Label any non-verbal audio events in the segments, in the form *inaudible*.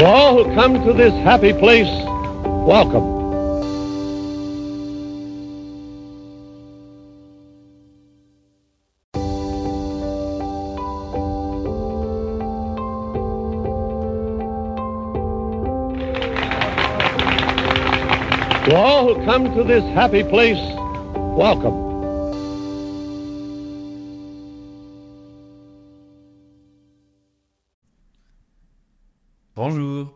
To all who come to this happy place, welcome. To all who come to this happy place, welcome.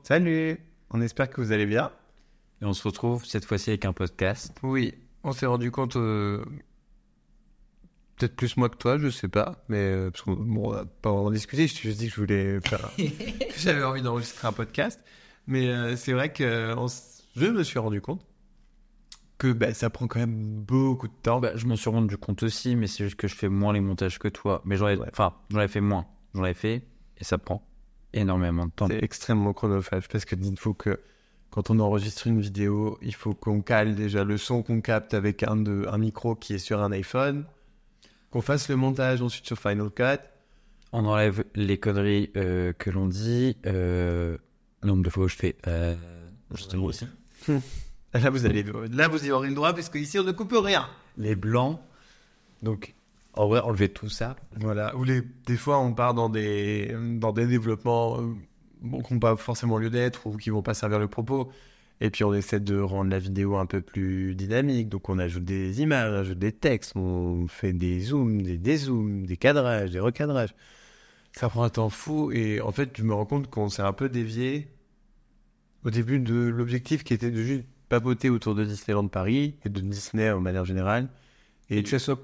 Salut, on espère que vous allez bien. Et on se retrouve cette fois-ci avec un podcast. Oui, on s'est rendu compte, euh, peut-être plus moi que toi, je sais pas, mais euh, parce qu'on bon, on a pas vraiment discuté, je t'ai juste dit que je voulais faire, *laughs* que j'avais envie d'enregistrer un podcast, mais euh, c'est vrai que on s- je me suis rendu compte que bah, ça prend quand même beaucoup de temps. Bah, je m'en suis rendu compte aussi, mais c'est juste que je fais moins les montages que toi. Mais j'en ai, Ouais. enfin, j'en ai fait moins. J'en ai fait et ça prend énormément de temps. C'est extrêmement chronophage parce que il faut que quand on enregistre une vidéo, il faut qu'on cale déjà le son qu'on capte avec un, de, un micro qui est sur un iPhone, qu'on fasse le montage ensuite sur Final Cut. On enlève les conneries euh, que l'on dit. Euh, le nombre de fois où je fais. Euh, justement aussi. *laughs* Là, vous allez, là, vous y aurez le droit parce qu'ici, on ne coupe rien. Les blancs. Donc, en vrai, enlever tout ça. Voilà. Ou les, des fois, on part dans des, dans des développements euh, bon, qui n'ont pas forcément lieu d'être ou qui vont pas servir le propos. Et puis, on essaie de rendre la vidéo un peu plus dynamique. Donc, on ajoute des images, on ajoute des textes, on fait des zooms, des dézooms, des cadrages, des recadrages. Ça prend un temps fou. Et en fait, je me rends compte qu'on s'est un peu dévié au début de l'objectif qui était de juste papoter autour de Disneyland Paris et de Disney en manière générale. Et ça soit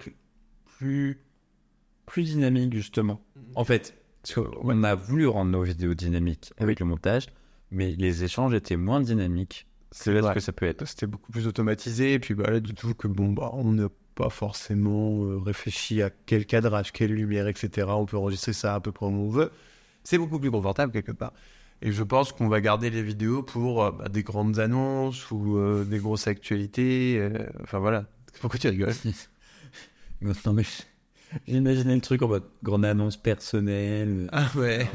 plus- dynamique, justement. En fait, parce qu'on a voulu rendre nos vidéos dynamiques avec le montage, mais les échanges étaient moins dynamiques. C'est là ce que ça peut être. C'était beaucoup plus automatisé. Et puis bah, là, du tout, que bon, bah, on n'a pas forcément euh, réfléchi à quel cadrage, quelle lumière, etc. On peut enregistrer ça à peu près où on veut. C'est beaucoup plus confortable quelque part. Et je pense qu'on va garder les vidéos pour euh, bah, des grandes annonces ou euh, des grosses actualités. euh, enfin voilà. Pourquoi tu rigoles? *laughs* Non, mais j'imaginais le truc en mode grande annonce personnelle. Ah *laughs* ouais.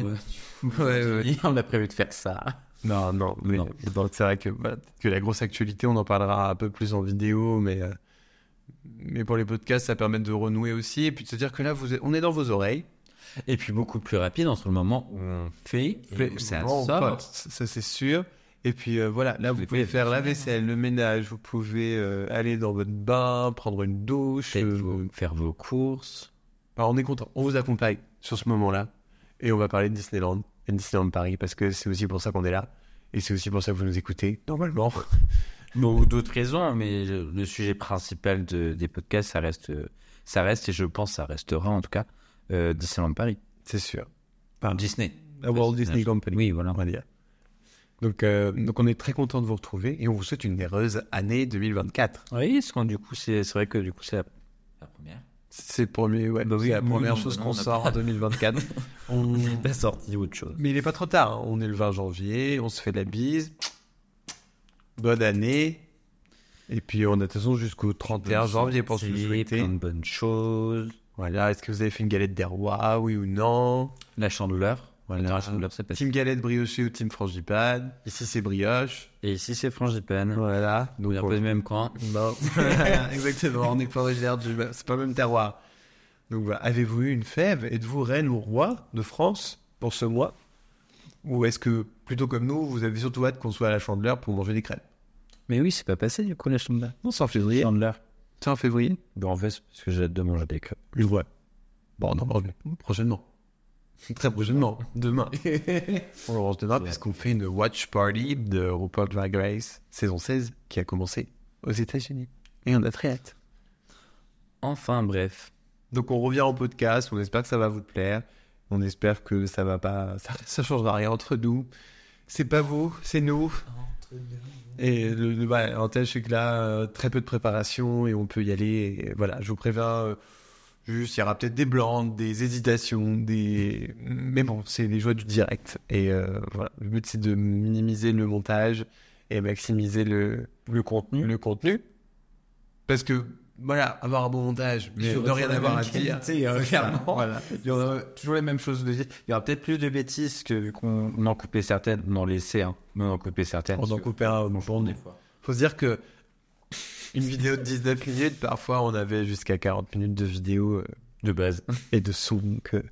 ouais, ouais. On a prévu de faire ça. Non, non, mais Non. donc, c'est vrai que, bah, que la grosse actualité, on en parlera un peu plus en vidéo, mais, euh, mais pour les podcasts, ça permet de renouer aussi, et puis de se dire que là, vous êtes- on est dans vos oreilles. Et puis beaucoup plus rapide entre le moment où on fait et où ça Bon, sort. ça, c'est sûr. Et puis euh, voilà, là, vous, Vous pouvez faire la vaisselle, le ménage, vous pouvez euh, aller dans votre bain, prendre une douche. Euh, faire vos courses. on est content, on vous accompagne sur ce moment-là, et on va parler de Disneyland et de Disneyland Paris, parce que c'est aussi pour ça qu'on est là, et c'est aussi pour ça que vous nous écoutez, normalement. *laughs* Bon, ou d'autres raisons, mais le, le sujet principal de- des podcasts, ça reste, ça reste, et je pense ça restera en tout cas, Disneyland Paris. C'est sûr. Disney. La Walt Disney Company. Oui, voilà. on va dire. Donc, euh, donc on est très content de vous retrouver et on vous souhaite une heureuse année 2024. Oui, parce que du coup, c'est vrai que du coup, c'est la, la première. C'est premier, ouais, Bah oui, la première non, chose qu'on on a sort pas- en 2024. *laughs* On- La sortie autre chose. Mais il est pas trop tard. hein. On est le 20 janvier, on se fait la bise. Bonne année. Et puis on a de toute façon jusqu'au 31 janvier pour se souhaiter. Plein de bonnes choses. Voilà. Est-ce que vous avez fait une galette des rois, oui ou non? La chandeleur. Voilà. Team galette briochée ou team frangipane Ici c'est brioche. Et ici, c'est frangipane. Voilà. Donc, un peu le même coin. Non, *laughs* exactement, on n'est pas originaire du même, c'est pas le même terroir. Donc voilà, avez-vous eu une fève? Êtes-vous reine ou roi de France pour ce mois? Ou est-ce que, plutôt comme nous, vous avez surtout hâte qu'on soit à la chandeleur pour manger des crêpes? Mais oui, c'est pas passé du coup, la chandeleur. Non, c'est en février. Chandeleur. C'est en février en fait, parce que j'ai hâte de manger des crêpes. Voix. Bon, non, bon, prochainement. *laughs* Très prochainement. Demain. *laughs* on le range demain parce qu'on fait une watch party de RuPaul Drag Race saison 16 qui a commencé aux États-Unis. Et on a très hâte. Enfin, bref. Donc on revient en podcast, on espère que ça va vous plaire. On espère que ça va pas, ça, ça changera rien entre nous. C'est pas vous, c'est nous. Et le, le bah, l'avantage c'est que là, euh, très peu de préparation et on peut y aller. Et voilà, je vous préviens, euh, juste il y aura peut-être des blancs, des hésitations, des. Mais bon, c'est les joies du direct. Et euh, voilà, le but c'est de minimiser le montage et maximiser le, Le contenu. le contenu. Parce que voilà, avoir un bon montage, mais sur rien avoir à dire. euh, clairement. Voilà. *laughs* Il y aura toujours les mêmes choses de dire. Il y aura peut-être plus de bêtises que qu'on on en coupait certaines, on en laissait, hein, mais on en coupait certaines. On en coupait un au jour. des fois. Faut se dire que une vidéo de 19 minutes, parfois on avait jusqu'à 40 minutes de vidéo euh, De base. *laughs* et de son. Donc, euh,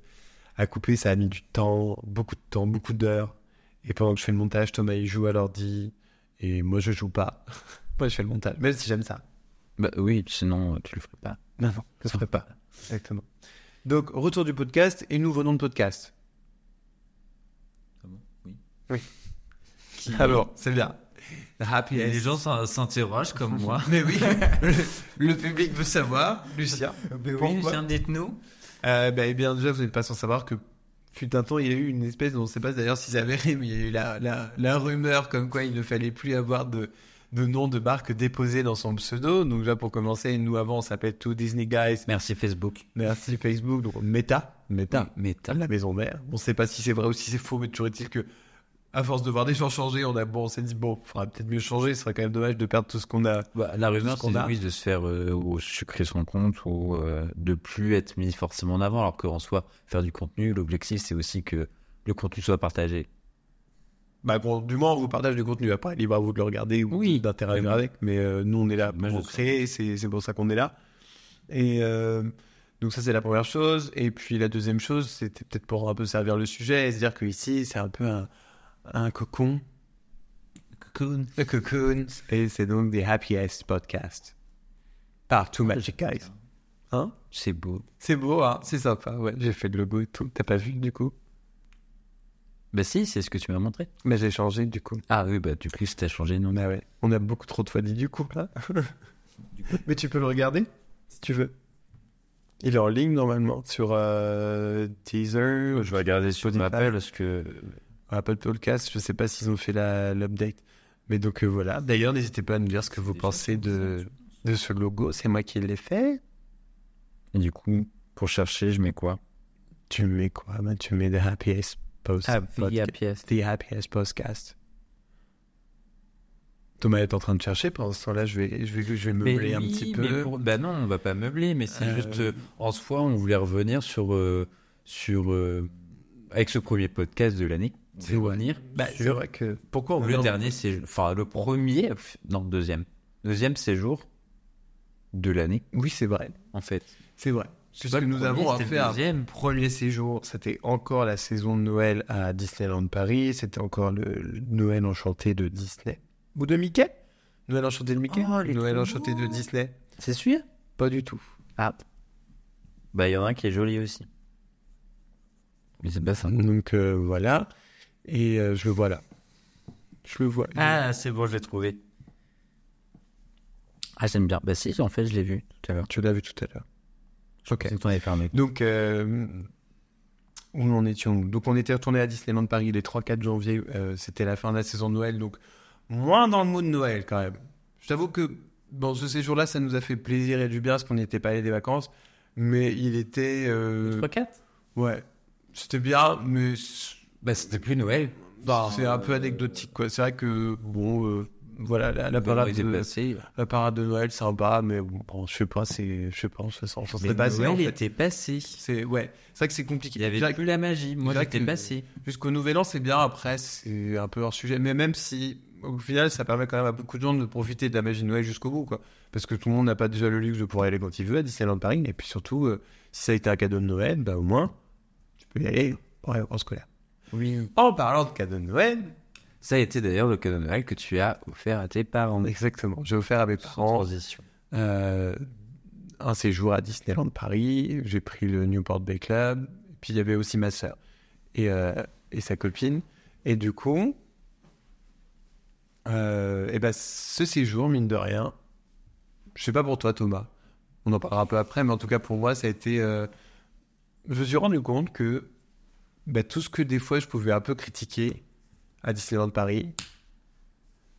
à couper, ça a mis du temps, beaucoup de temps, beaucoup d'heures. Et pendant que je fais le montage, Thomas il joue à l'ordi et moi je joue pas. *laughs* moi je fais le montage, même si j'aime ça. Bah oui, sinon tu le ferais pas. Non, non, je ne ferai pas. *laughs* Exactement. Donc, retour du podcast et nouveau nom de podcast. Oui. Alors, c'est bien. Happy Et les gens s'in- s'interrogent comme moi. *laughs* Mais oui, le, *laughs* le public veut savoir, Lucien. oui, Pourquoi Lucien, dites-nous. Euh, bah, eh bien, déjà, vous n'êtes pas sans savoir que fut un temps, il y a eu une espèce, on ne sait pas d'ailleurs si c'est avéré, mais il y a eu la, la, la rumeur comme quoi il ne fallait plus avoir de, de nom de marque déposé dans son pseudo. Donc, déjà, pour commencer, nous, avant, on s'appelait tout Disney Guys. Merci Facebook. Merci Facebook. Donc, Meta. Meta. Mais de la maison mère. On ne sait pas si c'est vrai ou si c'est faux, mais toujours est-il que, à force de voir des gens changer, on a bon, on s'est dit bon, faudra peut-être mieux changer. Ce serait quand même dommage de perdre tout ce qu'on a. Bah, la rumeur, c'est a. oui, de se faire euh, ou sucrer son compte ou euh, de plus être mis forcément en avant, alors qu'en soi, faire du contenu, l'objectif, c'est aussi que le contenu soit partagé. Bah bon, du moins on vous partage du contenu. Après, libre à vous de le regarder ou Oui. d'interagir avec. Mais euh, nous, on est là pour créer. C'est pour ça qu'on est là. Et euh, donc ça, c'est la première chose. Et puis la deuxième chose, c'était peut-être pour un peu servir le sujet et se dire que ici, c'est un peu un, un cocon. Cocoon. Le cocoon. Et c'est donc des happiest podcasts. Par Two Magic Guys. Hein? C'est beau. C'est beau, hein C'est sympa. Ouais, j'ai fait le logo et tout. T'as pas vu du coup? Bah si, c'est ce que tu m'as montré. Mais j'ai changé du coup. Ah oui, bah du coup, t'as changé, non? Bah ouais. On a beaucoup trop de fois dit du coup là. *laughs* Mais tu peux le regarder si tu veux. Il est en ligne normalement sur euh, Teaser, Je vais regarder sur. Apple parce que Apple Podcast. Je sais pas s'ils ont fait l'update. Mais donc euh, voilà. D'ailleurs, n'hésitez pas à nous dire ce que vous pensez de, de ce logo. C'est moi qui l'ai fait. Et du coup, pour chercher, je mets quoi? Tu mets quoi bah, Tu mets The Happiest Post. Ah, Podca- pièce. The Happiest Podcast. Thomas est en train de chercher. Pendant ce temps-là, je vais, je vais, je vais meubler un oui, petit peu. pour- Bah non, on va pas meubler, mais c'est Euh, juste euh, en soi, on voulait revenir sur sur avec ce premier podcast de l'année. C'est Bah, sur vrai que. Pourquoi on le dernier, c'est enfin le premier, non deuxième, deuxième séjour de l'année Oui, c'est vrai. en fait. C'est vrai. C'est pas que nous avons fait un deuxième. premier séjour. C'était encore la saison de Noël à Disneyland Paris. C'était encore le, le Noël enchanté de Disney. Ou de Mickey? Noël enchanté de Mickey? Oh, Noël enchanté de Disney C'est sûr? Pas du tout. Ah. Bah il y en a un qui est joli aussi. Mais c'est pas ça. Donc euh, voilà. Et euh, je le vois là. Je le vois. Ah, c'est bon, je l'ai trouvé. Ah j'aime bien. Bah si, en fait, je l'ai vu tout à l'heure. Tu l'as vu tout à l'heure. Ok. C'est avais fermé. Donc, euh, où en étions Donc, on était retourné à Disneyland Paris les 3-4 janvier. euh, C'était la fin de la saison de Noël. Donc, moins dans le mood de Noël quand même. Je t'avoue que, bon, ce séjour-là, ça nous a fait plaisir et du bien parce qu'on n'était pas allé des vacances. Mais il était. euh, 3-4 ouais. C'était bien, mais Bah c'était plus Noël. c'est un peu anecdotique, quoi. C'est vrai que, bon, euh, voilà, la, la parade de, passé. la parade de Noël, sympa, mais bon, je sais pas, c'est, je sais pas, on se sent, on s'en Mais en Noël fait. était passé. C'est, ouais. C'est vrai que c'est compliqué. Il y avait plus la magie. Moi, j'étais passé. Jusqu'au nouvel an, c'est bien. Après, c'est un peu hors sujet. Mais même si, au final, ça permet quand même à beaucoup de gens de profiter de la magie de Noël jusqu'au bout, quoi. Parce que tout le monde n'a pas déjà le luxe de pouvoir y aller quand il veut à Disneyland Paris. Et puis surtout, euh, si ça a été un cadeau de Noël, bah, au moins, tu peux y aller pour les vacances scolaires. Oui. En parlant de cadeau de Noël, Ça a été d'ailleurs le cadeau de Noël que tu as offert à tes parents. exactement, j'ai offert à mes parents transition. euh, un séjour à Disneyland Paris. J'ai pris le Newport Bay Club. Puis il y avait aussi ma sœur et, euh, et sa copine. Et du coup, euh, et ben ce séjour, mine de rien, je sais pas pour toi, Thomas. On en parlera un peu après, mais en tout cas pour moi, ça a été. je me suis rendu compte que ben, tout ce que des fois je pouvais un peu critiquer à Disneyland Paris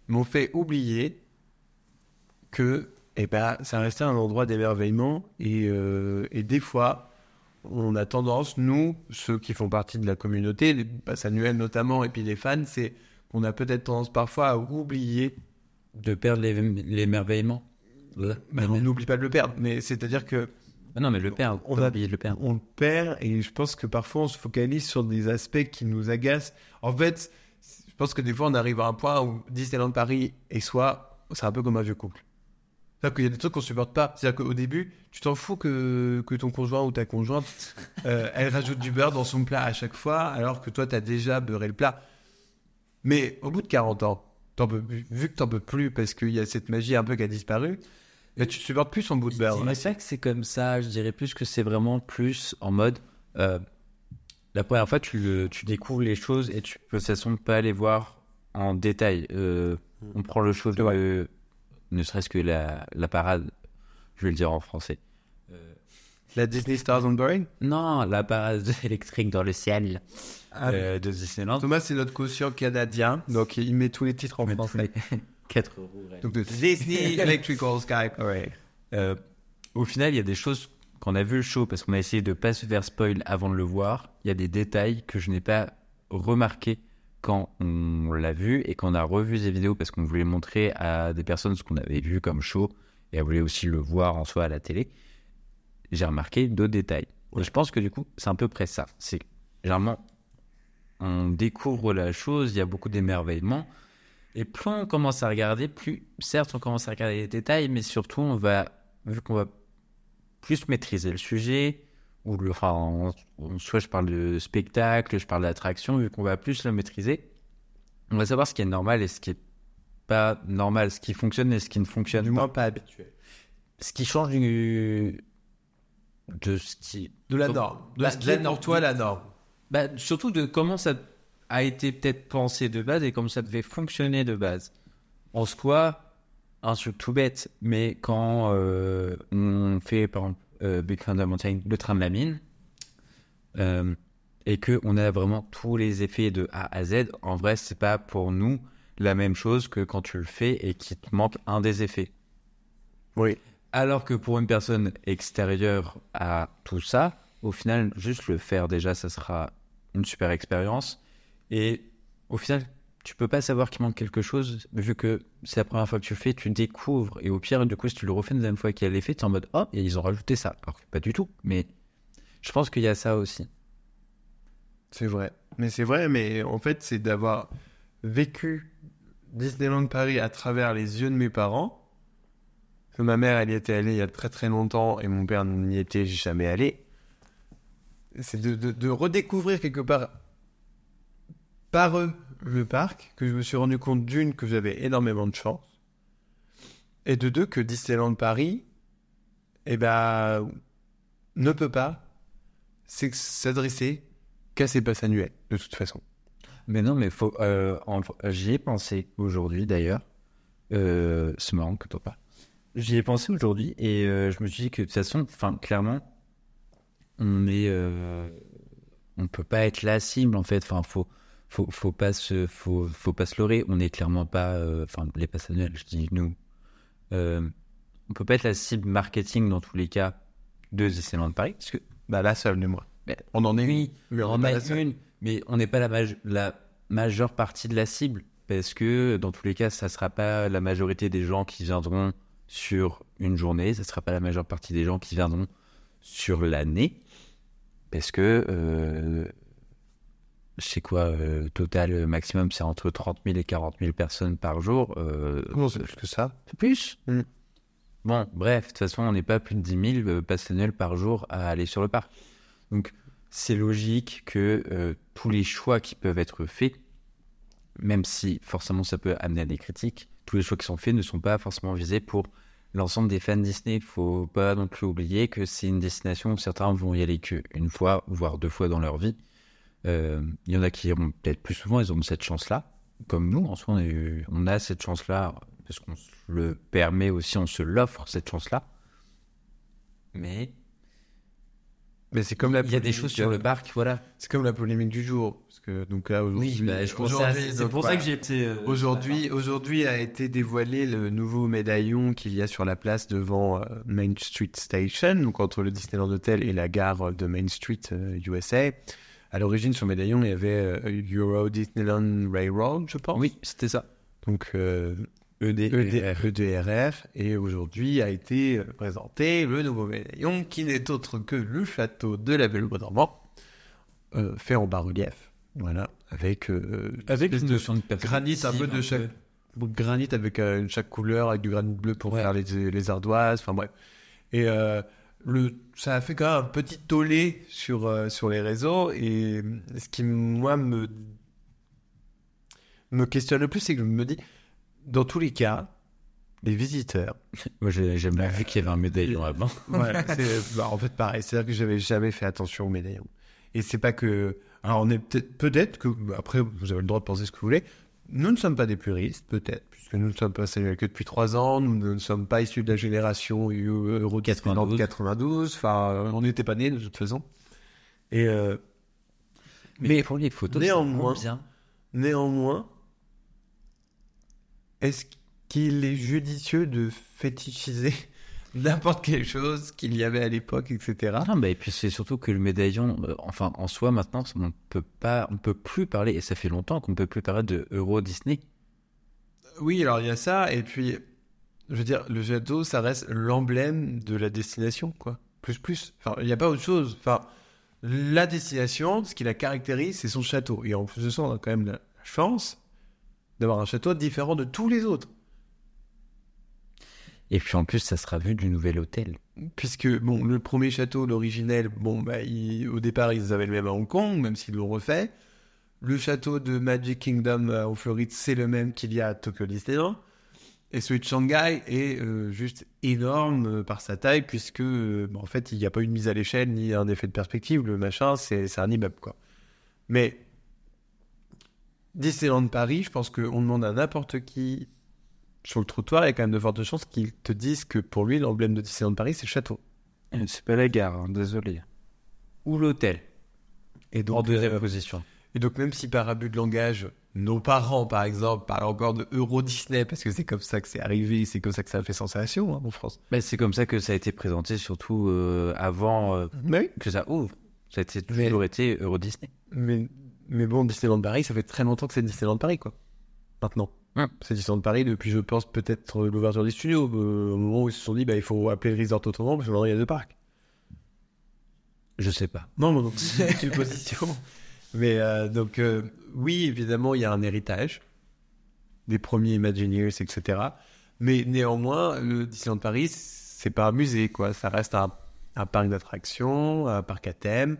m'ont fait oublier que eh ben, ça restait un endroit d'émerveillement et, euh, et des fois on a tendance, nous, ceux qui font partie de la communauté, les passes annuelles notamment, et puis les fans, c'est qu'on a peut-être tendance parfois à oublier De perdre l'émerveillement. Ouais. bah, on n'oublie pas de le perdre. Mais c'est-à-dire que Ah non, mais le père, On oublier de le perdre. on le perd et je pense que parfois on se focalise sur des aspects qui nous agacent. En fait, je pense que des fois on arrive à un point où Disneyland Paris et soi, c'est un peu comme un vieux couple. C'est-à-dire qu'il y a des trucs qu'on supporte pas. C'est-à-dire qu'au début, tu t'en fous que, que ton conjoint ou ta conjointe, *laughs* euh, elle rajoute du beurre dans son plat à chaque fois, alors que toi, tu as déjà beurré le plat. Mais au bout de 40 ans, t'en peux, vu que t'en peux plus parce qu'il y a cette magie un peu qui a disparu, là, tu supportes plus son bout de Je beurre. dirais pas que c'est comme ça, je dirais plus que c'est vraiment plus en mode. euh, la première fois, tu, le- tu découvres les choses et tu peux de toute façon pas les voir en détail. Euh, on prend le chose, de- ne serait-ce que la, la parade, je vais le dire en français. Euh, La Disney Stars on Boring? Non, la parade *laughs* électrique dans le ciel Ah, euh, de Disneyland. Thomas, c'est notre quotient canadien, donc il met tous les titres en français. *laughs* 4 *laughs* euros. ouais. Donc de Disney Electrical Sky. Euh, au final, il y a des choses qu'on a vu le show parce qu'on a essayé de pas se faire spoil avant de le voir. Il y a des détails que je n'ai pas remarqué quand on l'a vu et qu'on a revu ces vidéos parce qu'on voulait montrer à des personnes ce qu'on avait vu comme show et elles voulaient aussi le voir en soi à la télé. J'ai remarqué d'autres détails. Et je pense que du coup, c'est à peu près ça. C'est généralement, on découvre la chose, il y a beaucoup d'émerveillement. Et plus on commence à regarder, plus, certes, on commence à regarder les détails, mais surtout, on va, vu qu'on va plus maîtriser le sujet, ou le, enfin, on- on- soit je parle de spectacle, je parle d'attraction, vu qu'on va plus le maîtriser, on va savoir ce qui est normal et ce qui est pas normal, ce qui fonctionne et ce qui ne fonctionne Du pas. moins pas habitué. Ce qui change du, de ce qui, De la norme. De la, de la pour norme. toi, la norme. bah, surtout de comment ça a été peut-être pensé de base et comment ça devait fonctionner de base. En soi, un truc tout bête, mais quand euh, on fait par exemple euh, Big Thunder Mountain, le train de la mine, euh, et que on a vraiment tous les effets de A à Z, en vrai, c'est pas pour nous la même chose que quand tu le fais et qu'il te manque un des effets. Oui. Alors que pour une personne extérieure à tout ça, au final, juste le faire déjà, ça sera une super expérience. Et au final, tu peux pas savoir qu'il manque quelque chose, vu que c'est la première fois que tu le fais, tu découvres. Et au pire, du coup, si tu le refais une deuxième fois qu'il a l'effet, tu es en mode Oh, et ils ont rajouté ça. Alors que pas du tout. Mais je pense qu'il y a ça aussi. C'est vrai. Mais c'est vrai, mais en fait, c'est d'avoir vécu Disneyland Paris à travers les yeux de mes parents. Ma mère, elle y était allée il y a très très longtemps et mon père n'y était jamais allé. C'est de redécouvrir quelque part par eux le parc que je me suis rendu compte d'une que j'avais énormément de chance et de deux que Disneyland Paris eh ben, ne peut pas s'adresser qu'à ses passes annuelles, de toute façon. Mais non, mais faut. euh, J'y ai pensé aujourd'hui d'ailleurs. Euh, c'est marrant que toi pas. J'y ai pensé aujourd'hui et euh, je me suis dit que de toute façon, enfin, clairement, on est. euh, on peut pas être la cible en fait. Enfin, faut. Faut, faut pas se faut, faut pas se leurrer on n'est clairement pas euh, enfin les passes annuelles je dis nous euh, on peut pas être la cible marketing dans tous les cas de Disneyland Paris parce que Bah, la seule, moins. Mais- on en est oui, on est en une, mais on n'est pas la, maj- la majeure partie de la cible. Parce que dans tous les cas, ça ne sera pas la majorité des gens qui viendront sur une journée, ça ne sera pas la majeure partie des gens qui viendront sur l'année. Parce que, euh, sais quoi, euh, total euh, maximum, c'est entre 30 000 et 40 000 personnes par jour. Euh, Non, c'est plus que ça. c'est plus? Mm. Bon, bref, de toute façon, on n'est pas plus de 10 000 euh, annuelles par jour à aller sur le parc. Donc, c'est logique que euh, tous les choix qui peuvent être faits, même si forcément ça peut amener à des critiques, tous les choix qui sont faits ne sont pas forcément visés pour l'ensemble des fans Disney. Il faut pas non plus oublier que c'est une destination où certains vont y aller qu'une fois, voire deux fois dans leur vie. Euh, Il y en a qui iront peut-être plus souvent, ils ont cette chance-là. Comme nous, en soi, on, est- on a cette chance-là parce qu'on se le permet aussi, on se l'offre cette chance-là. Mais Mais c'est comme la il y a des choses sur euh, le parc, voilà. C'est comme la polémique du jour. Parce que, donc là, aujourd'hui. aujourd'hui, donc, voilà. été. euh, Aujourd'hui, aujourd'hui a été dévoilé le nouveau médaillon qu'il y a sur la place devant euh, Main Street Station, donc entre le Disneyland Hotel et la gare de Main Street euh, USA. À l'origine, sur médaillon, il y avait euh, Euro Disneyland Railroad, je pense. Oui, c'était ça. Donc, euh, ED, ED, EDRF, et aujourd'hui a été euh, présenté le nouveau médaillon qui n'est autre que le château de la belle normand euh, fait en bas-relief. Voilà, avec, euh, Avec une de notion de granit un peu de chaque granit avec euh, chaque couleur avec du granit bleu pour Ouais. faire les, les ardoises enfin bref et le ça a fait quand même un petit tollé sur euh, sur les réseaux et ce qui moi me me questionne le plus c'est que je me dis dans tous les cas les visiteurs *laughs* Moi, j'ai j'ai bien vu qu'il y avait un médaillon avant. *laughs* voilà, bah, en fait pareil. C'est-à-dire que j'avais jamais fait attention aux médaillons. Et c'est pas que. Alors on est peut-être peut-être que après vous avez le droit de penser ce que vous voulez. Nous ne sommes pas des puristes, peut-être, puisque nous ne sommes pas salués que depuis trois ans. Nous ne sommes pas issus de la génération Euro 92. 92. Enfin, on n'était pas nés de toute façon. Et euh, Mais, pour les photos, néanmoins- bien. néanmoins, est-ce qu'il est judicieux de fétichiser n'importe quelle chose qu'il y avait à l'époque, etc. Non, bah, et puis c'est surtout que le médaillon, euh, enfin en soi maintenant, on peut pas, on peut plus parler, et ça fait longtemps qu'on peut plus parler de Euro Disney. Oui, alors il y a ça, et puis, je veux dire, le château, ça reste l'emblème de la destination, quoi. Plus, plus. Enfin, il n'y a pas autre chose. Enfin, la destination, ce qui la caractérise, c'est son château. Et en plus de ça, on a quand même la chance d'avoir un château différent de tous les autres. Et puis en plus, ça sera vu du nouvel hôtel. Puisque, bon, le premier château, l'originel, bon, bah, au départ, ils avaient le même à Hong Kong, même s'ils l'ont refait. Le château de Magic Kingdom euh, en Floride, c'est le même qu'il y a à Tokyo Disneyland. Et celui de Shanghai est euh, juste énorme euh, par sa taille, puisque, bah, en fait, il n'y a pas eu de mise à l'échelle ni un effet de perspective. Le machin, c'est un immeuble, quoi. Mais Disneyland Paris, je pense qu'on demande à n'importe qui sur le trottoir, il y a quand même de fortes chances qu'ils te disent que pour lui, l'emblème de Disneyland Paris, c'est le château. Euh, C'est pas la gare, hein, désolé. Ou l'hôtel, Et en donc, deuxième euh, position. et donc, même si par abus de langage, nos parents, par exemple, parlent encore de Euro Disney, parce que c'est comme ça que c'est arrivé, c'est comme ça que ça a fait sensation hein, en France. Bah, c'est comme ça que ça a été présenté, surtout euh, avant euh, Mais, que ça ouvre. Ça a Mais- toujours été Euro Disney. mais, mais bon, Disneyland Paris, ça fait très longtemps que c'est Disneyland Paris, quoi. Maintenant. Ouais. C'est Disneyland Paris depuis, je pense, peut-être euh, l'ouverture des studios, euh, au moment où ils se sont dit, bah, il faut appeler le resort autrement, parce que maintenant, il y a deux parcs. Je sais pas. Non, non, non, *laughs* c'est une supposition. Mais euh, donc, euh, oui, évidemment, il y a un héritage des premiers Imagineers, etc. Mais néanmoins, le Disneyland Paris, c'est pas un musée, quoi. Ça reste un, un parc d'attractions, un parc à thème,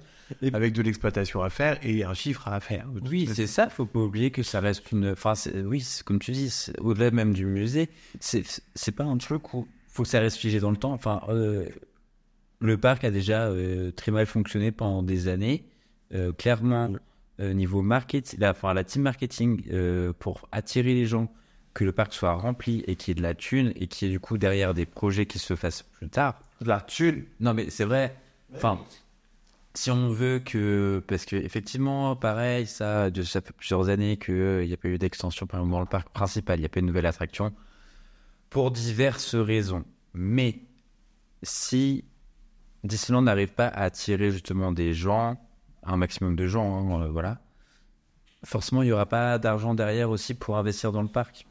avec de l'exploitation à faire et un chiffre à faire. Oui, c'est ça. Faut pas oublier que ça reste une. Enfin, oui, comme tu dis, au-delà même du musée, c'est c'est pas un truc où faut que ça reste figé dans le temps. Enfin, euh, le parc a déjà euh, très mal fonctionné pendant des années. Euh, clairement, euh, niveau marketing, la, enfin la team marketing pour attirer les gens, que le parc soit rempli et qu'il y ait de la thune et qu'il y ait du coup derrière des projets qui se fassent plus tard. La thune. Non, mais c'est vrai. Enfin, si on veut que. Parce que, effectivement, pareil, ça, ça fait plusieurs années qu'il n'y a pas eu d'extension, dans le parc principal, il n'y a pas eu de nouvelle attraction. Pour diverses raisons. Mais si Disneyland n'arrive pas à attirer justement des gens, un maximum de gens, hein, euh, voilà, forcément, il n'y aura pas d'argent derrière aussi pour investir dans le parc.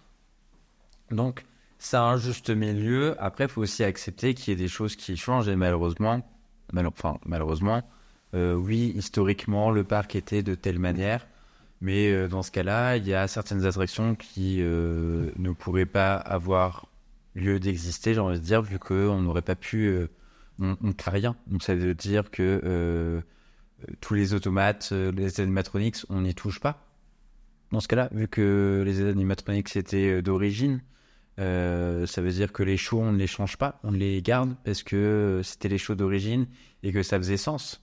Donc, a un juste milieu. Après, il faut aussi accepter qu'il y ait des choses qui changent et malheureusement, mal- enfin, malheureusement, euh, oui, historiquement, le parc était de telle manière. Mais euh, dans ce cas-là, il y a certaines attractions qui euh, ne pourraient pas avoir lieu d'exister, j'ai envie de dire, vu qu'on n'aurait pas pu. on ne crée rien. Donc ça veut dire que tous les automates, les animatronics, on n'y touche pas. Dans ce cas-là, vu que les animatronics étaient d'origine, euh, ça veut dire que les shows, on ne les change pas, on les garde parce que c'était les shows d'origine et que ça faisait sens.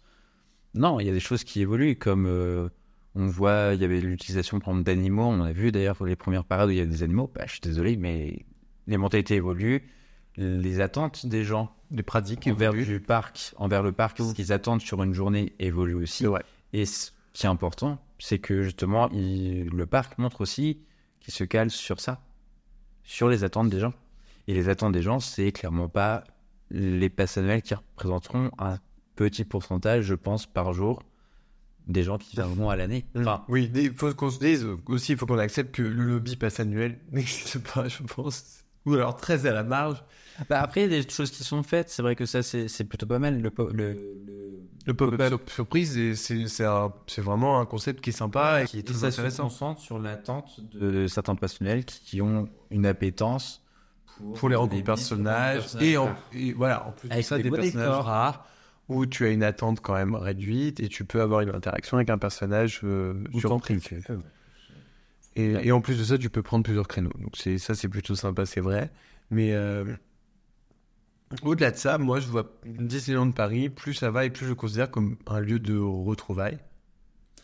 Non, il y a des choses qui évoluent, comme euh, on voit, il y avait l'utilisation par exemple d'animaux. On a vu d'ailleurs les premières parades où il y a des animaux. Bah, je suis désolé, mais les mentalités évoluent, les attentes des gens Des pratiques envers évoluent. du parc, envers le parc, ce qu'ils attendent sur une journée évolue aussi. Et ce qui est important, c'est que justement, il- le parc montre aussi qu'il se cale sur ça, sur les attentes des gens. Et les attentes des gens, c'est clairement pas les passes annuelles qui représenteront un petit pourcentage, je pense, par jour des gens qui viendront à l'année. Enfin, oui, il faut qu'on se dise aussi, il faut qu'on accepte que le lobby passe annuel *laughs* n'existe pas, je pense. Ou alors très à la marge. bah après, il y a des choses qui sont faites. C'est vrai que ça, c'est plutôt pas mal. Le, po- le, le- Le pop-up sur- surprise, c'est vraiment un concept qui est sympa et qui est très ça se intéressant. concentre sur l'attente de certains passionnels qui ont une appétence pour, Pour les rencontres personnages, et, en, et voilà, en plus de Avec ça, des des personnages décors. rares où tu as une attente quand même réduite et tu peux avoir une interaction avec un personnage euh, Autant surprise. que tu veux. Et, et en plus de ça, tu peux prendre plusieurs créneaux. Donc c'est ça, c'est plutôt sympa, c'est vrai. Mais euh, au-delà de ça, moi, je vois Disneyland de Paris, plus ça va et plus je le considère comme un lieu de retrouvailles.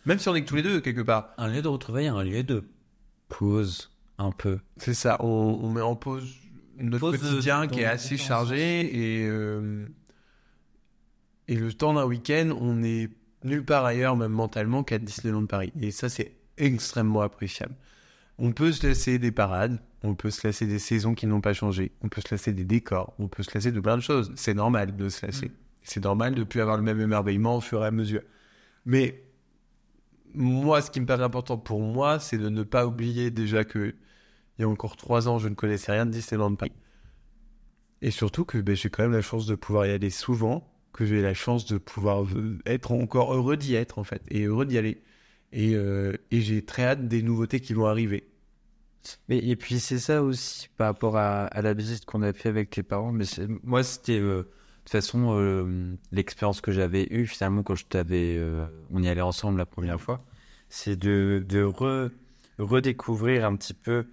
Même si on est que tous les deux quelque part. Un lieu de retrouvailles, un lieu de pause, un peu. C'est ça, on, on met en pause notre Pause de- quotidien qui est assez chargé et, euh, et le temps d'un week-end, on est nulle part ailleurs, même mentalement, qu'à Disneyland de Paris. Et ça, c'est extrêmement appréciable. On peut se lasser des parades, on peut se lasser des saisons qui n'ont pas changé, on peut se lasser des décors, on peut se lasser de plein de choses. C'est normal de se lasser. C'est normal de ne plus avoir le même émerveillement au fur et à mesure. Mais moi, ce qui me paraît important pour moi, c'est de ne pas oublier déjà que il y a encore trois ans, je ne connaissais rien de Disneyland Paris. Et surtout que ben, j'ai quand même la chance de pouvoir y aller souvent, que j'ai la chance de pouvoir euh, être encore heureux d'y être, en fait, et heureux d'y aller. Et, euh, et j'ai très hâte des nouveautés qui vont arriver. Et puis c'est ça aussi par rapport à, la visite qu'on a fait avec tes parents. Mais moi, c'était euh, de toute façon euh, l'expérience que j'avais eue finalement quand je t'avais, on y allait ensemble la première fois. C'est de, de re- redécouvrir un petit peu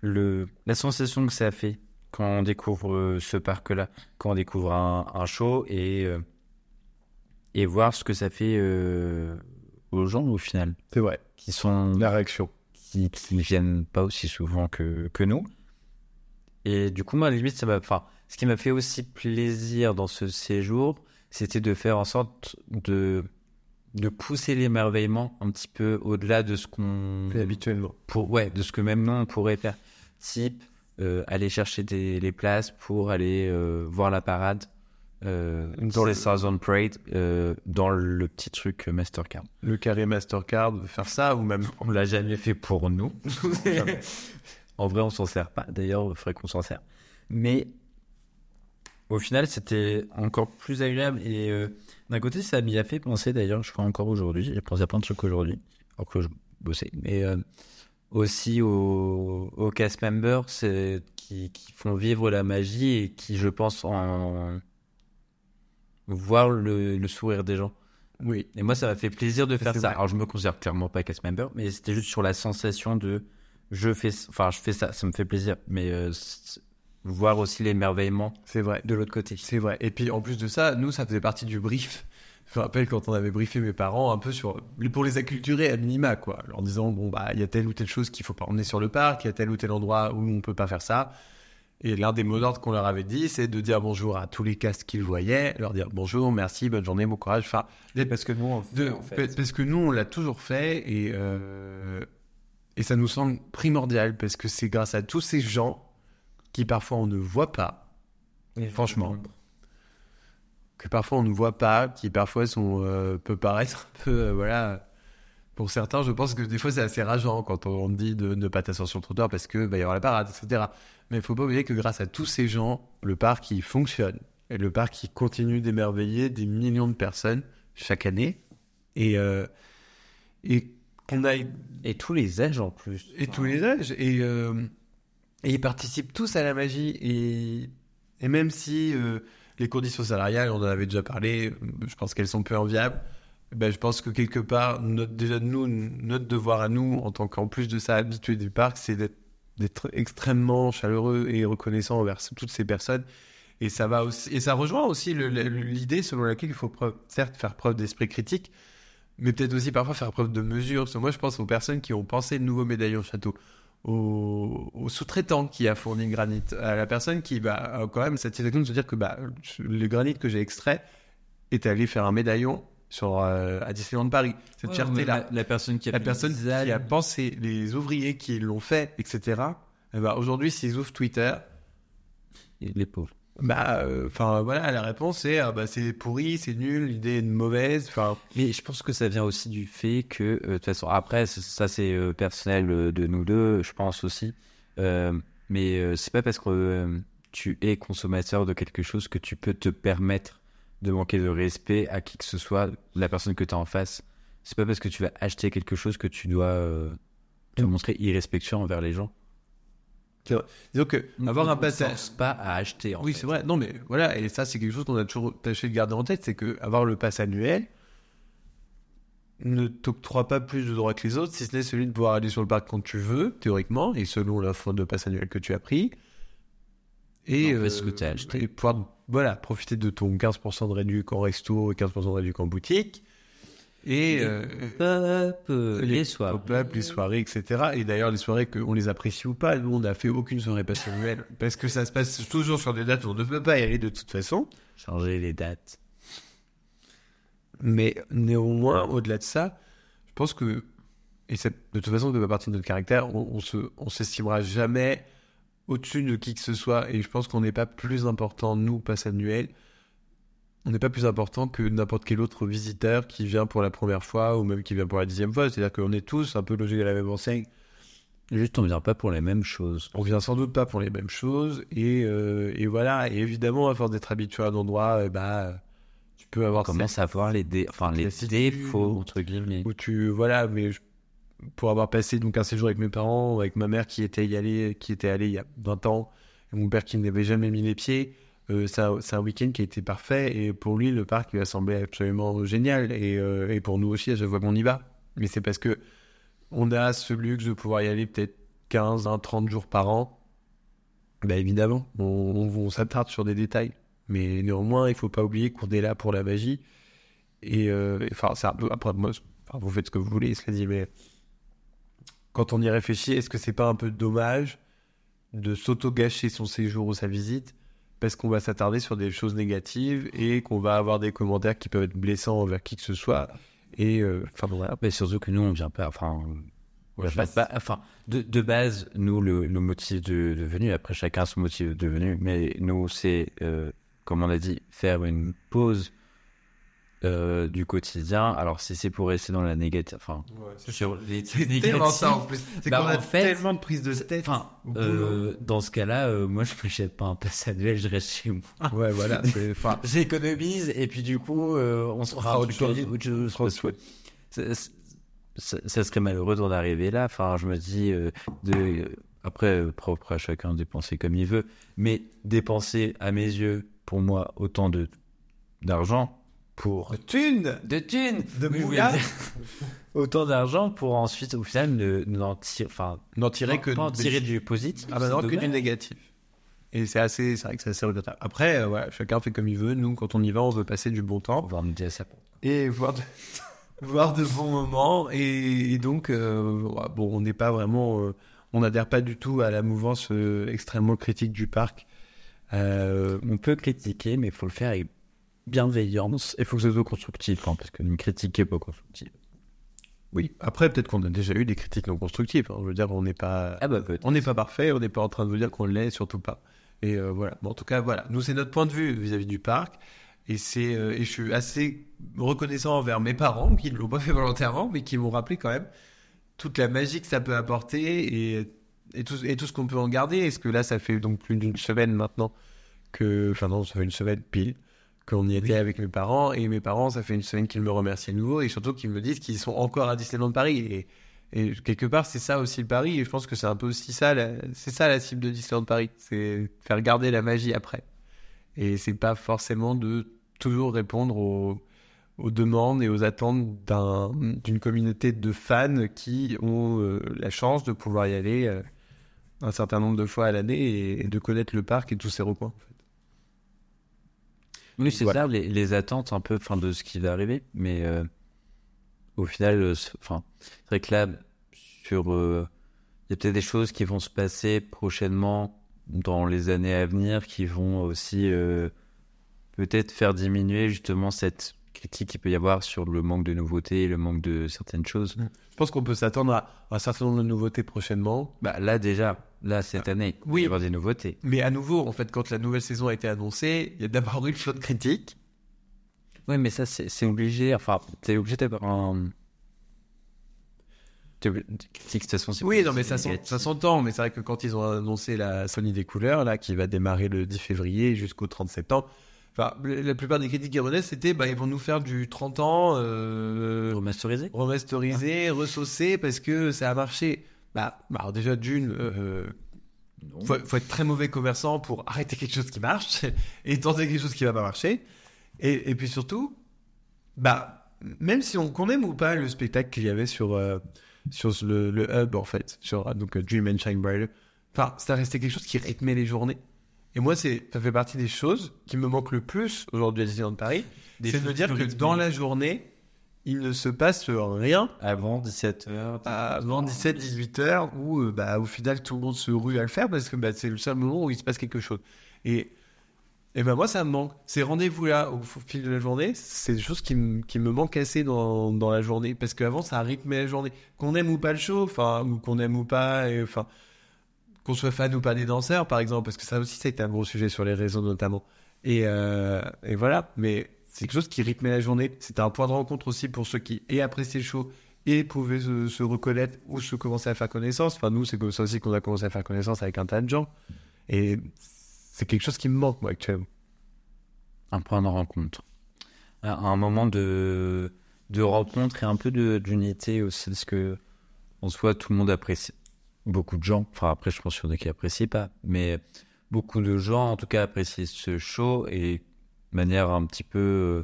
le, la sensation que ça fait quand on découvre ce parc-là, quand on découvre un, un show et, et voir ce que ça fait aux gens au final, C'est vrai. qui sont La réaction. qui, qui viennent pas aussi souvent que, que nous. Et du coup, moi, à la limite, ça m'a, enfin, ce qui m'a fait aussi plaisir dans ce séjour, c'était de faire en sorte de, de pousser l'émerveillement un petit peu au-delà de ce qu'on, Et habituellement. pour, ouais, de ce que même nous on pourrait faire. Type, euh, aller chercher des, les places pour aller euh, voir la parade dans les Southern Parade, euh, dans le petit truc euh, Mastercard. Le carré Mastercard, faire ça, ou même. On l'a jamais fait pour nous. *laughs* en vrai, on s'en sert pas. D'ailleurs, il faudrait qu'on s'en sert. Mais au final, c'était encore plus agréable. Et euh, d'un côté, ça m'y a fait penser, d'ailleurs, je crois encore aujourd'hui. J'ai pensé à plein de trucs aujourd'hui, alors que je bossais. Mais euh, aussi aux, aux cast members qui, qui font vivre la magie et qui, je pense, en voir le, le sourire des gens. Oui. Et moi, ça m'a fait plaisir de faire ça. vrai. Alors, je me considère clairement pas cast member, mais c'était juste sur la sensation de je fais, enfin, je fais ça, ça me fait plaisir. Mais euh, voir aussi l'émerveillement C'est vrai. de l'autre côté. C'est vrai. Et puis en plus de ça, nous, ça faisait partie du brief. Je me rappelle quand on avait briefé mes parents un peu sur pour les acculturer à minima, quoi, leur disant bon bah il y a telle ou telle chose qu'il faut pas emmener sur le parc, il y a tel ou tel endroit où on peut pas faire ça. Et l'un des mots d'ordre qu'on leur avait dit, c'est de dire bonjour à tous les castes qu'ils voyaient, leur dire bonjour, merci, bonne journée, bon courage. Enfin, Parce que nous, on de- parce que nous, on l'a toujours fait et, euh, et ça nous semble primordial parce que c'est grâce à tous ces gens qui parfois on ne voit pas, franchement. que parfois on ne voit pas, qui parfois sont, euh, peut paraître un peu, euh, voilà. Pour certains, je pense que des fois c'est assez rageant quand on dit de ne pas t'asseoir sur le trottoir parce que va y avoir la parade, etc. Mais il faut pas oublier que grâce à tous ces gens, le parc il fonctionne et le parc il continue d'émerveiller des millions de personnes chaque année et euh, et qu'on aille Et tous les âges en plus. et tous les âges. Et, euh, et ils participent tous à la magie. Et, et même si euh, les conditions salariales, on en avait déjà parlé, je pense qu'elles sont peu enviables. Ben, je pense que quelque part, notre, déjà nous, notre devoir à nous, en tant qu'en plus de ça, habitué du parc, c'est d'être extrêmement chaleureux et reconnaissant envers toutes ces personnes. Et ça va aussi, et ça rejoint aussi l'idée selon laquelle il faut certes faire preuve d'esprit critique, mais peut-être aussi parfois faire preuve de mesure. Parce que moi, je pense aux personnes qui ont pensé le nouveau médaillon château, au, sous-traitant qui a fourni le granit, à la personne qui bah, a quand même cette satisfaction de se dire que bah, le granit que j'ai extrait est allé faire un médaillon sur, euh, à Disneyland Paris. Cette fierté-là. La, la personne qui a La personne qui a pensé, les ouvriers qui l'ont fait, etc. eh ben, aujourd'hui, s'ils ouvrent Twitter, les pauvres. Bah, enfin voilà, la réponse c'est ah, bah, c'est pourri, c'est nul, l'idée est mauvaise. Enfin, Mais je pense que ça vient aussi du fait que, euh, de toute façon, après, ça c'est euh, personnel euh, de nous deux, je pense aussi. Euh, mais euh, c'est pas parce que euh, tu es consommateur de quelque chose que tu peux te permettre de manquer de respect à qui que ce soit, la personne que tu as en face. C'est pas parce que tu vas acheter quelque chose que tu dois euh, te montrer irrespectueux envers les gens. disons que avoir un passage. pas à acheter. En Oui, c'est vrai. Non, mais voilà, et ça, c'est quelque chose qu'on a toujours tâché de garder en tête, c'est que avoir le pass annuel ne t'octroie pas plus de droits que les autres, si ce n'est celui de pouvoir aller sur le parc quand tu veux, théoriquement, et selon l'offre de pass annuel que tu as pris. Et, Non, ce que t'as acheté. et pouvoir, voilà, profiter de ton 15% de réduit en resto et 15% de réduit en boutique. Et, Les euh, euh, les soirs. pop-up, les soirées, etc. Et d'ailleurs, les soirées, qu'on les apprécie ou pas, nous, on n'a fait aucune soirée pass annuelle, *laughs* parce que ça se passe toujours sur des dates où on ne peut pas y aller de toute façon. Changer les dates. Mais néanmoins, au-delà de ça, je pense que, et ça, de toute façon, ça fait pas partie de notre caractère, on, on se, on s'estimera jamais au-dessus de qui que ce soit. Et je pense qu'on n'est pas plus important, nous, passe annuel, on n'est pas plus important que n'importe quel autre visiteur qui vient pour la première fois ou même qui vient pour la dixième fois. C'est-à-dire qu'on est tous un peu logés à la même enseigne. Juste, on vient pas pour les mêmes choses. On vient sans doute pas pour les mêmes choses. Et, euh, et voilà. Et évidemment, à force d'être habitué à un endroit, euh, bah, tu peux avoir On commence à voir les, dé- enfin, les Lassitude. défauts, entre guillemets. où tu voilà mais je- pour avoir passé donc un séjour avec mes parents avec ma mère qui était y allée qui était allée il y a 20 ans et mon père qui n'avait jamais mis les pieds euh, c'est un, week-end qui a été parfait et pour lui le parc lui a semblé absolument génial et, euh, et pour nous aussi à chaque fois qu'on y va. Mais c'est parce que on a ce luxe de pouvoir y aller peut-être 15 20 30 jours par an. Bah évidemment on, s'attarde sur des détails. Mais néanmoins il faut pas oublier qu'on est là pour la magie. Et euh, enfin peu après vous faites ce que vous voulez, cela dit, mais quand on y réfléchit, est-ce que c'est pas un peu dommage de s'auto-gâcher son séjour ou sa visite parce qu'on va s'attarder sur des choses négatives et qu'on va avoir des commentaires qui peuvent être blessants envers qui que ce soit et euh, enfin bon, voilà. Mais surtout que nous, on vient pas, enfin, pas- pas- de, de base, nous, le, le motif de, de venue, après chacun son motif de venue, mais nous, c'est, euh, comme on a dit, faire une pause euh, du quotidien. Alors, si c'est pour rester dans la négative, enfin, sur les trucs négatifs, plus. C'est Bah, qu'on a en fait, tellement de prises de tête. Enfin, euh, dans ce cas-là, euh, moi, je m'achète pas un pass annuel, je reste chez moi. Ouais, voilà. Enfin, *laughs* J'économise et puis du coup, on se fera autre chose. ça, ça- ça serait malheureux d'en arriver là. Enfin, je me dis, de, après, propre à chacun de dépenser comme il veut, mais dépenser à mes yeux, pour moi, autant de d'argent pour de thunes, de Oui, oui, moula. autant d'argent pour ensuite, au final, ne n'en tirer, enfin, N'en tirer que pas en de- tirer du positif. Ah bah c'est non, que du négatif. Et c'est assez, c'est vrai que c'est assez regrettable. Après, euh, voilà, chacun fait comme il veut. Nous, quand on y va, on veut passer du bon On temps ça. et voir de, *laughs* voir de bons moments. Et, et donc, euh, ouais, bon, on n'est pas vraiment, euh, on n'adhère pas du tout à la mouvance euh, extrêmement critique du parc. Euh, On peut critiquer, mais il faut le faire avec bienveillance. Il faut que ce soit constructif, hein, parce que une critique est pas constructive. oui. Après, peut-être qu'on a déjà eu des critiques non constructives. hein. Je veux dire, on n'est pas, Ah bah on n'est pas parfait. On n'est pas en train de vous dire qu'on l'est, surtout pas. Et euh, voilà. Bon, en tout cas, voilà. Nous, c'est notre point de vue vis-à-vis du parc. Et c'est, euh, et je suis assez reconnaissant envers mes parents qui ne l'ont pas fait volontairement, mais qui m'ont rappelé quand même toute la magie que ça peut apporter et, et tout, et tout ce qu'on peut en garder. Est-ce que là, ça fait donc plus d'une semaine maintenant que, enfin non, ça fait une semaine pile qu'on y était avec mes parents et mes parents, ça fait une semaine qu'ils me remercient à nouveau et surtout qu'ils me disent qu'ils sont encore à Disneyland Paris et, et quelque part, c'est ça aussi le pari et je pense que c'est un peu aussi ça, c'est ça la cible de Disneyland Paris, c'est faire garder la magie après. Et c'est pas forcément de toujours répondre aux, aux demandes et aux attentes d'un- d'une communauté de fans qui ont euh, la chance de pouvoir y aller euh, un certain nombre de fois à l'année et, et de connaître le parc et tous ses recoins. en fait. Oui, c'est Voilà. ça, les, les attentes un peu fin, de ce qui va arriver. Mais euh, au final, euh, c'est- enfin, c'est vrai que là, sur, euh, il y a peut-être des choses qui vont se passer prochainement dans les années à venir qui vont aussi peut-être faire diminuer justement cette critique qu'il peut y avoir sur le manque de nouveautés, le manque de certaines choses. Je pense qu'on peut s'attendre à un certain nombre de nouveautés prochainement. Bah, là déjà, là, cette année. Ah. oui. Il va y avoir des nouveautés. Mais à nouveau, en fait, quand la nouvelle saison a été annoncée, il y a d'abord eu le flot de critiques. Oui, mais ça, c'est obligé. Enfin, t'es obligé d'avoir un. Critique, de toute façon, Oui, non, mais ça, s'entend. Mais c'est vrai que quand ils ont annoncé la Sony des couleurs, là, qui va démarrer le 10 février jusqu'au 30 septembre, enfin, la plupart des critiques qui revenaient, c'était, bah, ils vont nous faire du 30 ans, euh, Remasterisé remasterisé, ressaucé, parce que ça a marché. Bah, bah, alors déjà, d'une, euh, Non. faut, faut être très mauvais commerçant pour arrêter quelque chose qui marche *laughs* et tenter quelque chose qui va pas marcher. Et, et puis surtout, bah, même si on qu'on aime ou pas le spectacle qu'il y avait sur, euh, sur le, le hub, en fait, sur donc, euh, Dream and Shine Brighter, enfin, ça restait quelque chose qui rythmait les journées. Et moi, c'est, ça fait partie des choses qui me manquent le plus aujourd'hui à Disneyland Paris. C'est de me dire que dans la journée, il ne se passe rien Avant 17h. avant 17-18 heures où euh, bah, au final tout le monde se rue à le faire parce que bah, c'est le seul moment où il se passe quelque chose. Et, et ben moi ça me manque. Ces rendez-vous-là au fil de la journée, c'est des choses qui, me- qui me manquent assez dans, dans la journée parce qu'avant ça rythmait la journée. Qu'on aime ou pas le show, enfin, ou qu'on aime ou pas, enfin, qu'on soit fan ou pas des danseurs par exemple, parce que ça aussi ça a été un gros sujet sur les réseaux notamment. Et, euh, et voilà, mais c'est quelque chose qui rythmait la journée. C'était un point de rencontre aussi pour ceux qui aient apprécié le show et pouvaient se, reconnaître ou se commencer à faire connaissance. Enfin, nous, c'est comme ça aussi qu'on a commencé à faire connaissance avec un tas de gens. Et c'est quelque chose qui me manque, moi, actuellement. Un point de rencontre. Un, moment de, de rencontre et un peu d'unité aussi, parce que en soi, tout le monde apprécie. Beaucoup de gens, enfin après, je pense qu'il y en a qui apprécient pas, mais beaucoup de gens, en tout cas, apprécient ce show et manière un petit peu euh,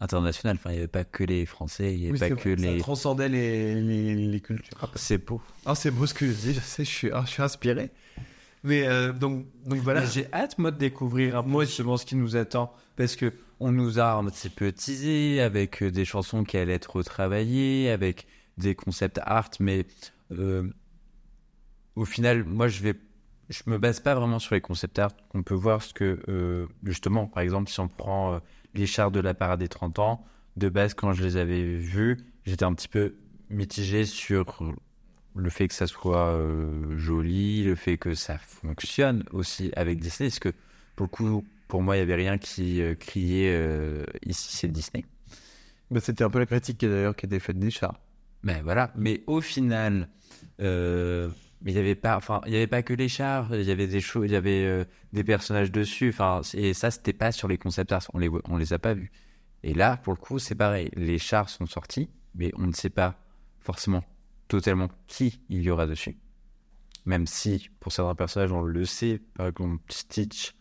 internationale. Enfin, il n'y avait pas que les Français, il n'y avait pas que Ça les. transcendait les, les, les cultures. C'est beau. Ah, c'est beau ce que je dis, je sais, je suis, ah, je suis inspiré. Mais euh, donc, donc voilà. Mais J'ai hâte, moi, de découvrir un peu justement ce qui nous attend. Parce que on nous a un petit peu teasé avec euh, des chansons qui allaient être retravaillées, avec des concepts art, mais euh, au final, moi, je vais. Je me base pas vraiment sur les concepts art. On peut voir ce que, euh, justement, par exemple, si on prend euh, les chars de la parade des 30 ans, de base, quand je les avais vus, j'étais un petit peu mitigé sur le fait que ça soit euh, joli, le fait que ça fonctionne aussi avec Disney, parce que pour le coup, pour moi, il n'y avait rien qui criait ici c'est Disney. Bah, C'était un peu la critique d'ailleurs qui était faite des chars. Ben voilà. Mais au final, euh, mais il n'y avait pas, enfin, il y avait pas que les chars, il y avait des choses, il y avait euh, des personnages dessus, enfin, et ça, c'était pas sur les concept art, on les, on les a pas vus. Et là, pour le coup, c'est pareil. Les chars sont sortis, mais on ne sait pas forcément totalement qui il y aura dessus. Même si, pour certains personnages, on le sait, par exemple Stitch,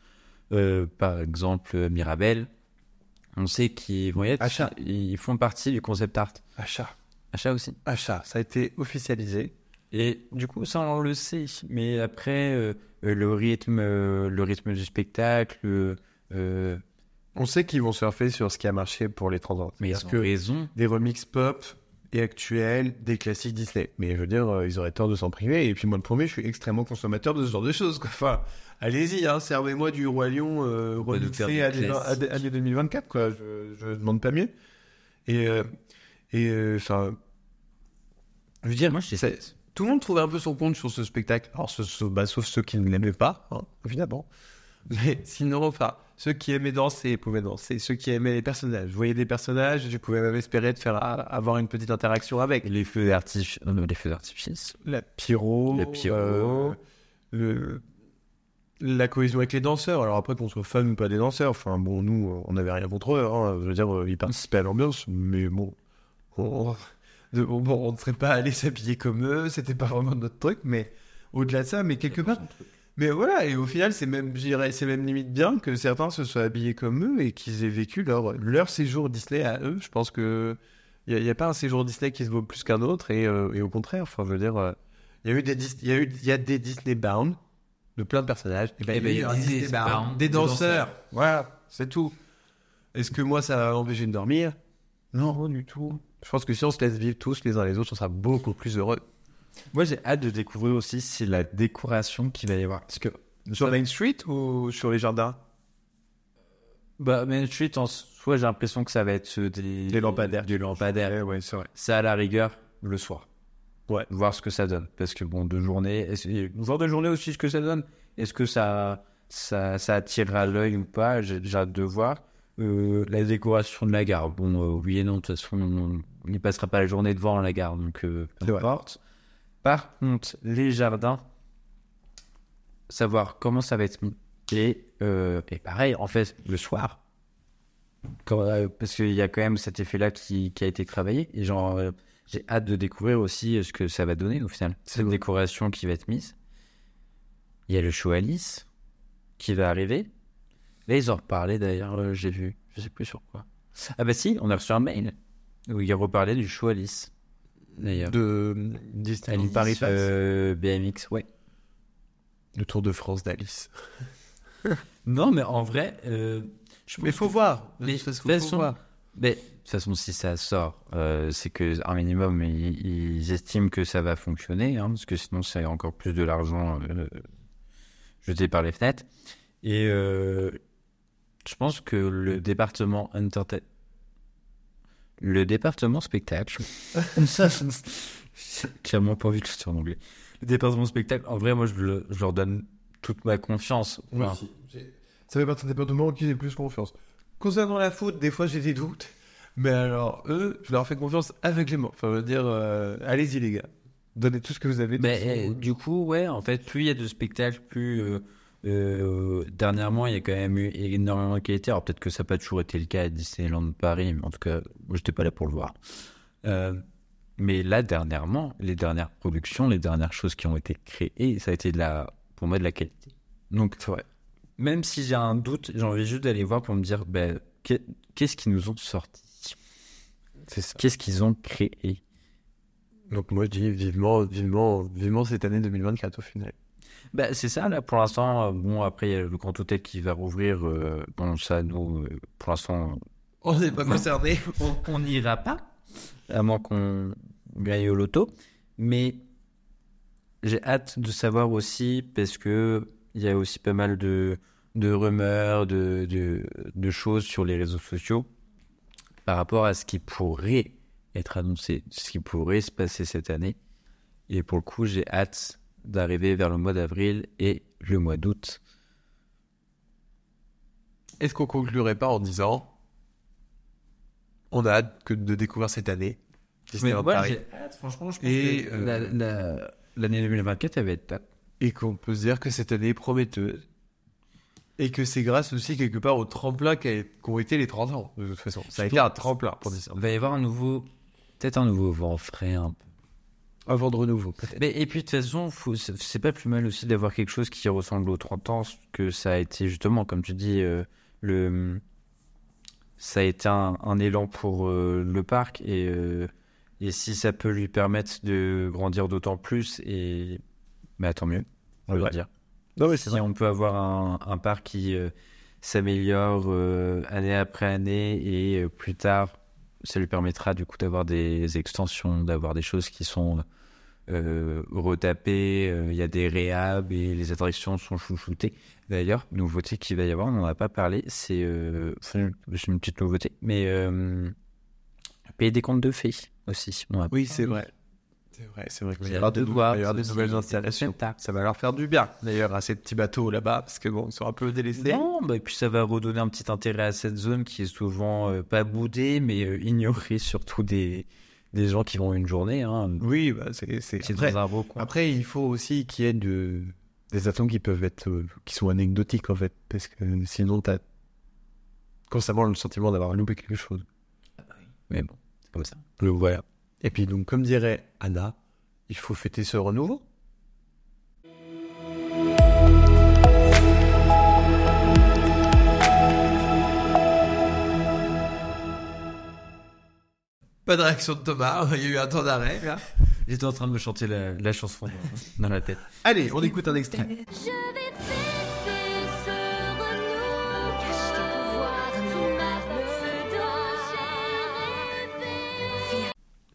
euh, par exemple Mirabel, on sait qu'ils vont y être. Achat. Ils font partie du concept art. Achat. Achat aussi. Achat. Ça a été officialisé. Et du coup, ça, on le sait. Mais après, euh, le rythme, euh, le rythme du spectacle, euh, On sait qu'ils vont surfer sur ce qui a marché pour les 30 ans. mais ils ont que raison. des remixes pop et actuels des classiques Disney. Mais je veux dire, ils auraient tort de s'en priver. Et puis moi, le premier, je suis extrêmement consommateur de ce genre de choses. quoi. Enfin, allez-y, hein, servez-moi du Roi Lion remixé année 2024. Quoi. Je, je demande pas mieux. Et, et enfin, je veux dire, Moi, je c'est- tout le monde trouvait un peu son compte sur ce spectacle. Alors, ce- ce- bah, sauf ceux qui ne l'aimaient pas, hein, évidemment. Mais *laughs* sinon, enfin, ceux qui aimaient danser pouvaient danser. Ceux qui aimaient les personnages, voyais des personnages, je pouvais même espérer de faire ah, avoir une petite interaction avec. Les feux d'artifice. euh, les feux d'artifice. La pyro, Le pyro. euh, le, la cohésion avec les danseurs. Alors après, qu'on soit fan ou pas des danseurs, enfin bon, nous, on n'avait rien contre eux. hein. Je veux dire, euh, ils participaient à l'ambiance, mais bon, on, de- bon, bon, on ne serait pas allé s'habiller comme eux. C'était pas vraiment notre truc, mais au-delà de ça, mais quelque part. Mais voilà, et au final, c'est même, c'est même limite bien que certains se soient habillés comme eux et qu'ils aient vécu leur, leur séjour Disney à eux. Je pense que il n'y a, pas un séjour Disney qui se vaut plus qu'un autre, et, euh, et au contraire, enfin, je veux dire, euh, il y a eu des, y a eu, il y a des Disney bound de plein de personnages. Et ben, ben, il y a eu un Disney bound des danseurs. Voilà, c'est tout. Est-ce que moi, ça va m'empêcher de dormir? Non, pas du tout. Je pense que si on se laisse vivre tous les uns les autres, on sera beaucoup plus heureux. Moi, j'ai hâte de découvrir aussi c'est la décoration qu'il va y avoir. Parce que Sur Main Street ou sur les jardins? Bah, Main Street, en soi, j'ai l'impression que ça va être euh, des, Des lampadaires. Des lampadaires. ouais, c'est vrai. Ça, à la rigueur, le soir. Ouais. Voir ce que ça donne. Parce que bon, de journée, voir de journée aussi ce que ça donne. Est-ce que ça, ça, ça attirera l'œil ou pas? J'ai hâte de voir. Euh, la décoration de la gare. Bon, euh, oui et non, de toute façon, on n'y passera pas la journée devant la gare, donc euh, peu importe. Par contre, les jardins, savoir comment ça va être mis. Et, et pareil, en fait, le soir, quand- parce qu'il y a quand même cet effet-là qui, qui a été travaillé. Et genre, j'ai hâte de découvrir aussi ce que ça va donner au final. Cette décoration qui va être mise. Il y a le show Alice qui va arriver. Là, ils en reparlaient d'ailleurs, euh, j'ai vu. Je sais plus sur quoi. Ah bah si, on a reçu un mail où ils reparlaient du show Alice. D'ailleurs. De Disneyland Alice, Paris euh, BMX, ouais. Le Tour de France d'Alice. *laughs* Non, mais en vrai, euh, je Mais faut voir. Mais De toute façon, de toute faut façon, voir. Mais de toute façon, si ça sort, euh, c'est que un minimum, ils, ils estiment que ça va fonctionner, hein, parce que sinon, c'est encore plus de l'argent euh, jeté par les fenêtres. Et euh, je pense que le département entertain... le département spectacle, *laughs* clairement pas envie de le dire en anglais. Le département spectacle, en vrai, moi, je, le- je leur donne toute ma confiance. Moi Enfin, aussi. J'ai- Ça fait partie des départements qui j'ai plus confiance. Concernant la faute, des fois j'ai des doutes. Mais alors, eux, je leur fais confiance aveuglément. Enfin, je veux dire, euh, allez-y les gars. Donnez tout ce que vous avez. Mais euh, du coup, ouais, en fait, plus il y a de spectacles, plus euh, euh, dernièrement, il y a quand même eu énormément de qualité. Alors peut-être que ça n'a pas toujours été le cas à Disneyland Paris, mais en tout cas, moi, j'étais pas là pour le voir. Euh, mais là, dernièrement, les dernières productions, les dernières choses qui ont été créées, ça a été de la, pour moi de la qualité. Donc, ouais. Même si j'ai un doute, j'ai envie juste d'aller voir pour me dire, ben, qu'est- qu'est-ce qu'ils nous ont sorti? C'est ça. Qu'est-ce qu'ils ont créé? Donc moi je dis vivement, vivement, vivement cette année 2024 au final. Bah, c'est ça, là, pour l'instant. euh, bon, après, il y a le Grand Hôtel qui va rouvrir. euh, bon, ça, nous, pour l'instant, On n'est pas concerné. on n'ira pas. À moins qu'on gagne au loto. Mais j'ai hâte de savoir aussi, parce que il y a aussi pas mal de, de rumeurs, de, de, de choses sur les réseaux sociaux par rapport à ce qui pourrait être annoncé, ce qui pourrait se passer cette année. Et pour le coup, j'ai hâte d'arriver vers le mois d'avril et le mois d'août. Est-ce qu'on conclurait pas en disant on a hâte que de découvrir cette année Disneyland Paris. franchement, je pense Et, que la- la- l'année 2024, elle va être top. et qu'on peut se dire que cette année est prometteuse et que c'est grâce aussi quelque part au tremplin qu'a- qu'ont été les 30 ans de toute façon. Ça a été un tremplin pour Il Disneyland. va y avoir un nouveau, peut-être un nouveau vent frais un peu. Vent de renouveau peut-être. Mais, et puis de toute façon, faut- c'est pas plus mal aussi d'avoir quelque chose qui ressemble aux 30 ans, que ça a été justement, comme tu dis, euh, le, ça a été un, un élan pour euh, le parc et, euh, et si ça peut lui permettre de grandir d'autant plus, et bah, tant mieux, on va dire. Non mais Si on peut avoir un, un parc qui s'améliore année après année et plus tard, ça lui permettra du coup d'avoir des extensions, d'avoir des choses qui sont euh, retapées, euh, il y a des réhab et les attractions sont chouchoutées. D'ailleurs, nouveauté qu'il va y avoir, on n'en a pas parlé, c'est euh, c'est une petite nouveauté, mais payer des comptes de fées aussi. On a Oui, c'est vrai. C'est vrai, c'est vrai qu'il va y avoir des, de nou- voir il va y avoir des aussi nouvelles installations. Ça va leur faire du bien. D'ailleurs, à ces petits bateaux là-bas, parce que bon, ils sont un peu délaissés. Non, bah, et puis ça va redonner un petit intérêt à cette zone qui est souvent euh, pas boudée, mais euh, ignorée *laughs* surtout des, des gens qui vont une journée. Hein. Oui, bah, c'est c'est après, après, il faut aussi qu'il y ait de, des attentes qui peuvent être, euh, qui sont anecdotiques en fait, parce que sinon t'as constamment le sentiment d'avoir loupé quelque chose. Mais bon, c'est comme ça. Le voilà. Et puis donc, comme dirait Anna, il faut fêter ce renouveau. Pas de réaction de Thomas, *laughs* il y a eu un temps d'arrêt là. J'étais en train de me chanter la, la chanson dans la tête. Allez, on écoute un extrait. Je vais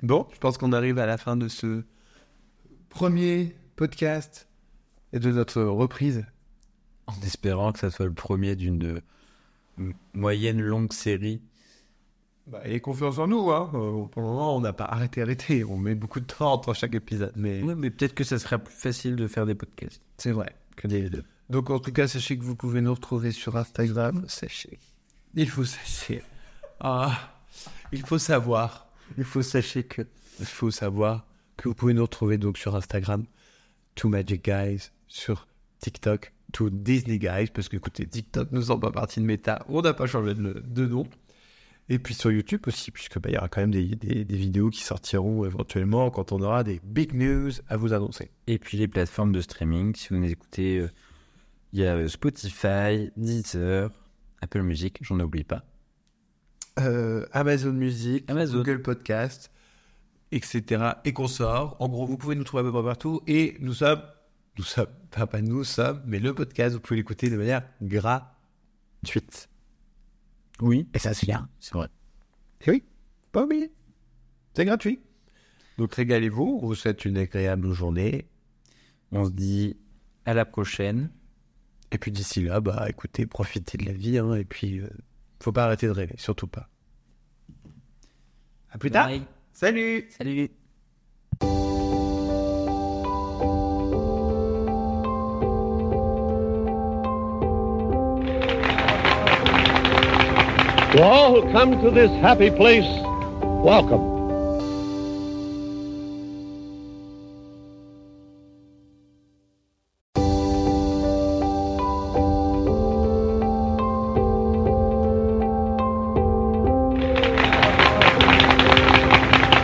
Bon, je pense qu'on arrive à la fin de ce premier podcast et de notre reprise. En espérant que ça soit le premier d'une moyenne longue série Bah, et confiance en nous, hein. Euh, pour le moment, on n'a pas arrêté, arrêté. On met beaucoup de temps entre chaque épisode, mais Ouais, mais peut-être que ça sera plus facile de faire des podcasts. c'est vrai que des deux. Donc, en tout cas, sachez que vous pouvez nous retrouver sur Instagram. Sachez. Il faut sachez. Ah, il faut savoir. Il faut sachez que. Il faut savoir que vous pouvez nous retrouver donc sur Instagram, Two Magic Guys, sur TikTok, Two Disney Guys, parce que écoutez, TikTok ne sont pas partie de méta, on n'a pas changé de, nom. Et puis sur YouTube aussi, puisque bah, il y aura quand même des, des- des vidéos qui sortiront éventuellement quand on aura des big news à vous annoncer. Et puis les plateformes de streaming, si vous nous écoutez, euh, il y a euh, Spotify, Deezer, Apple Music, j'en oublie pas. Euh, Amazon Music, Amazon. Google Podcast, etc. Et qu'on sort. En gros, vous pouvez nous trouver à peu partout. Et nous sommes, nous sommes, enfin pas nous sommes, mais le podcast, vous pouvez l'écouter de manière gratuite. Oui, Et ça, c'est bien. c'est vrai. Et oui, pas oublier. C'est gratuit. Donc régalez-vous. On vous souhaite une agréable journée. On se dit à la prochaine. Et puis d'ici là, bah écoutez, profitez de la vie. Hein, et puis, euh, faut pas arrêter de rêver, surtout pas. À plus tard. Bye. Salut Salut. To all who come to this happy place, welcome.